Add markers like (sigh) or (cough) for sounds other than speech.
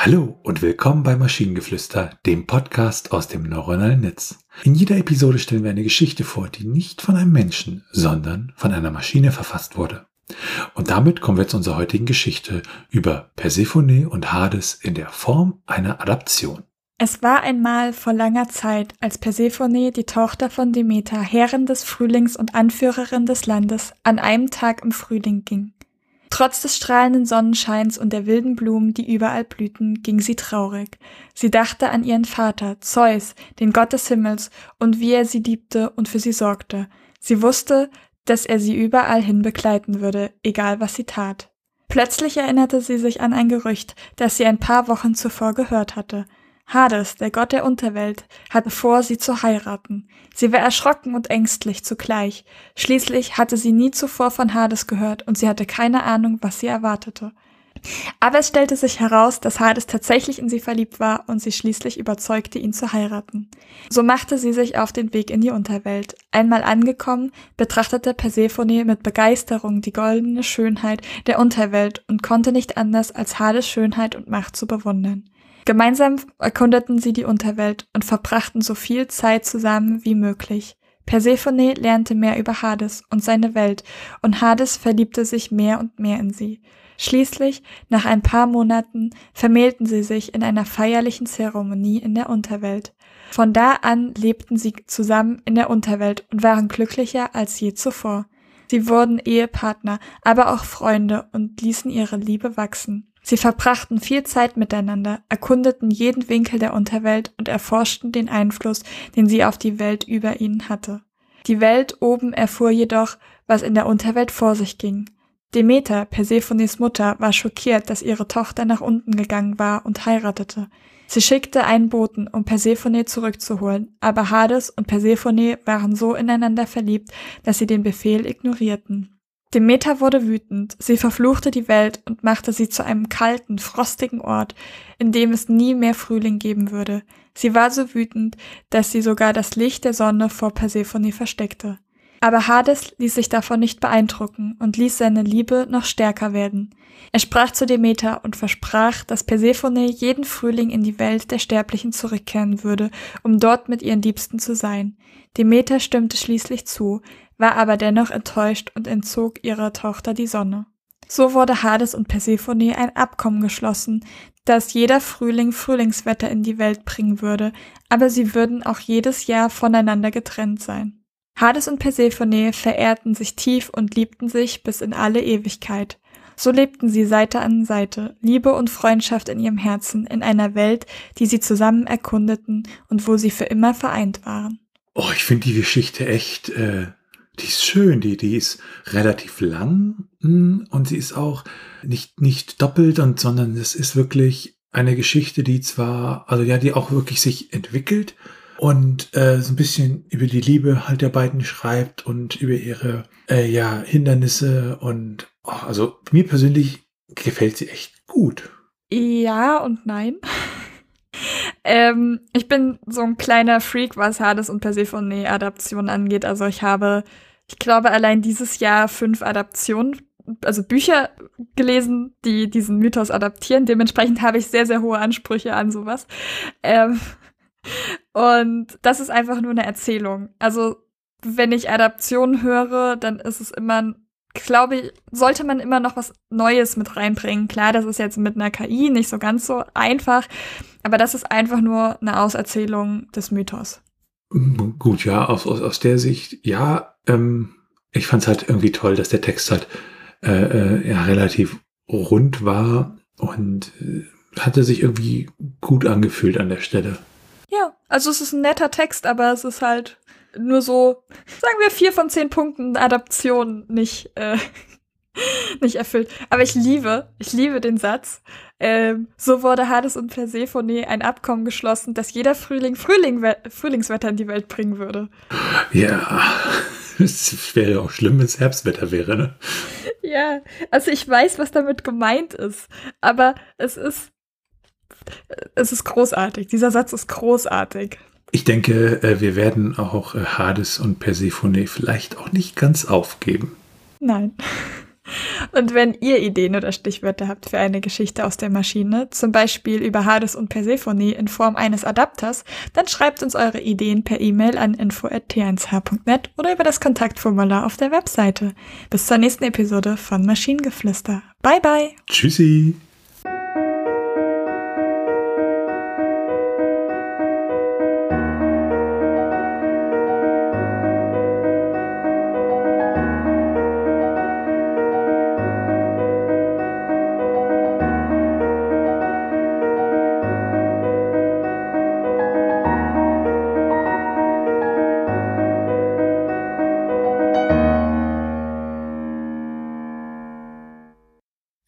Hallo und willkommen bei Maschinengeflüster, dem Podcast aus dem neuronalen Netz. In jeder Episode stellen wir eine Geschichte vor, die nicht von einem Menschen, sondern von einer Maschine verfasst wurde. Und damit kommen wir zu unserer heutigen Geschichte über Persephone und Hades in der Form einer Adaption. Es war einmal vor langer Zeit, als Persephone, die Tochter von Demeter, Herrin des Frühlings und Anführerin des Landes, an einem Tag im Frühling ging. Trotz des strahlenden Sonnenscheins und der wilden Blumen, die überall blühten, ging sie traurig. Sie dachte an ihren Vater, Zeus, den Gott des Himmels, und wie er sie liebte und für sie sorgte. Sie wusste, dass er sie überall hin begleiten würde, egal was sie tat. Plötzlich erinnerte sie sich an ein Gerücht, das sie ein paar Wochen zuvor gehört hatte. Hades, der Gott der Unterwelt, hatte vor, sie zu heiraten. Sie war erschrocken und ängstlich zugleich. Schließlich hatte sie nie zuvor von Hades gehört und sie hatte keine Ahnung, was sie erwartete. Aber es stellte sich heraus, dass Hades tatsächlich in sie verliebt war und sie schließlich überzeugte, ihn zu heiraten. So machte sie sich auf den Weg in die Unterwelt. Einmal angekommen, betrachtete Persephone mit Begeisterung die goldene Schönheit der Unterwelt und konnte nicht anders, als Hades Schönheit und Macht zu bewundern. Gemeinsam erkundeten sie die Unterwelt und verbrachten so viel Zeit zusammen wie möglich. Persephone lernte mehr über Hades und seine Welt, und Hades verliebte sich mehr und mehr in sie. Schließlich, nach ein paar Monaten, vermählten sie sich in einer feierlichen Zeremonie in der Unterwelt. Von da an lebten sie zusammen in der Unterwelt und waren glücklicher als je zuvor. Sie wurden Ehepartner, aber auch Freunde und ließen ihre Liebe wachsen. Sie verbrachten viel Zeit miteinander, erkundeten jeden Winkel der Unterwelt und erforschten den Einfluss, den sie auf die Welt über ihnen hatte. Die Welt oben erfuhr jedoch, was in der Unterwelt vor sich ging. Demeter, Persephones Mutter, war schockiert, dass ihre Tochter nach unten gegangen war und heiratete. Sie schickte einen Boten, um Persephone zurückzuholen, aber Hades und Persephone waren so ineinander verliebt, dass sie den Befehl ignorierten. Demeter wurde wütend, sie verfluchte die Welt und machte sie zu einem kalten, frostigen Ort, in dem es nie mehr Frühling geben würde. Sie war so wütend, dass sie sogar das Licht der Sonne vor Persephone versteckte. Aber Hades ließ sich davon nicht beeindrucken und ließ seine Liebe noch stärker werden. Er sprach zu Demeter und versprach, dass Persephone jeden Frühling in die Welt der Sterblichen zurückkehren würde, um dort mit ihren Liebsten zu sein. Demeter stimmte schließlich zu, war aber dennoch enttäuscht und entzog ihrer Tochter die Sonne. So wurde Hades und Persephone ein Abkommen geschlossen, dass jeder Frühling Frühlingswetter in die Welt bringen würde, aber sie würden auch jedes Jahr voneinander getrennt sein. Hades und Persephone verehrten sich tief und liebten sich bis in alle Ewigkeit. So lebten sie Seite an Seite, Liebe und Freundschaft in ihrem Herzen, in einer Welt, die sie zusammen erkundeten und wo sie für immer vereint waren. Oh, ich finde die Geschichte echt äh, die ist schön, die, die ist relativ lang hm, und sie ist auch nicht, nicht doppelt und, sondern es ist wirklich eine Geschichte, die zwar, also ja, die auch wirklich sich entwickelt und äh, so ein bisschen über die Liebe halt der beiden schreibt und über ihre äh, ja, Hindernisse und oh, also mir persönlich gefällt sie echt gut. Ja und nein. (laughs) ähm, ich bin so ein kleiner Freak, was Hades und Persephone-Adaptionen angeht. Also ich habe ich glaube, allein dieses Jahr fünf Adaptionen, also Bücher gelesen, die diesen Mythos adaptieren. Dementsprechend habe ich sehr, sehr hohe Ansprüche an sowas. Ähm, und das ist einfach nur eine Erzählung. Also, wenn ich Adaptionen höre, dann ist es immer, glaube ich, sollte man immer noch was Neues mit reinbringen. Klar, das ist jetzt mit einer KI nicht so ganz so einfach, aber das ist einfach nur eine Auserzählung des Mythos. Gut, ja, aus, aus, aus der Sicht, ja, ähm, ich fand es halt irgendwie toll, dass der Text halt äh, äh, ja relativ rund war und äh, hatte sich irgendwie gut angefühlt an der Stelle. Ja, also es ist ein netter Text, aber es ist halt nur so, sagen wir, vier von zehn Punkten Adaption nicht, äh, (laughs) nicht erfüllt. Aber ich liebe, ich liebe den Satz. Ähm, so wurde Hades und Persephone ein Abkommen geschlossen, dass jeder Frühling, Frühling Frühlingswetter in die Welt bringen würde. Ja, (laughs) es wäre auch schlimm, wenn es Herbstwetter wäre, ne? Ja, also ich weiß, was damit gemeint ist, aber es ist, es ist großartig. Dieser Satz ist großartig. Ich denke, äh, wir werden auch äh, Hades und Persephone vielleicht auch nicht ganz aufgeben. Nein. (laughs) Und wenn ihr Ideen oder Stichwörter habt für eine Geschichte aus der Maschine, zum Beispiel über Hades und Persephone in Form eines Adapters, dann schreibt uns eure Ideen per E-Mail an info.t1h.net oder über das Kontaktformular auf der Webseite. Bis zur nächsten Episode von Maschinengeflüster. Bye bye. Tschüssi.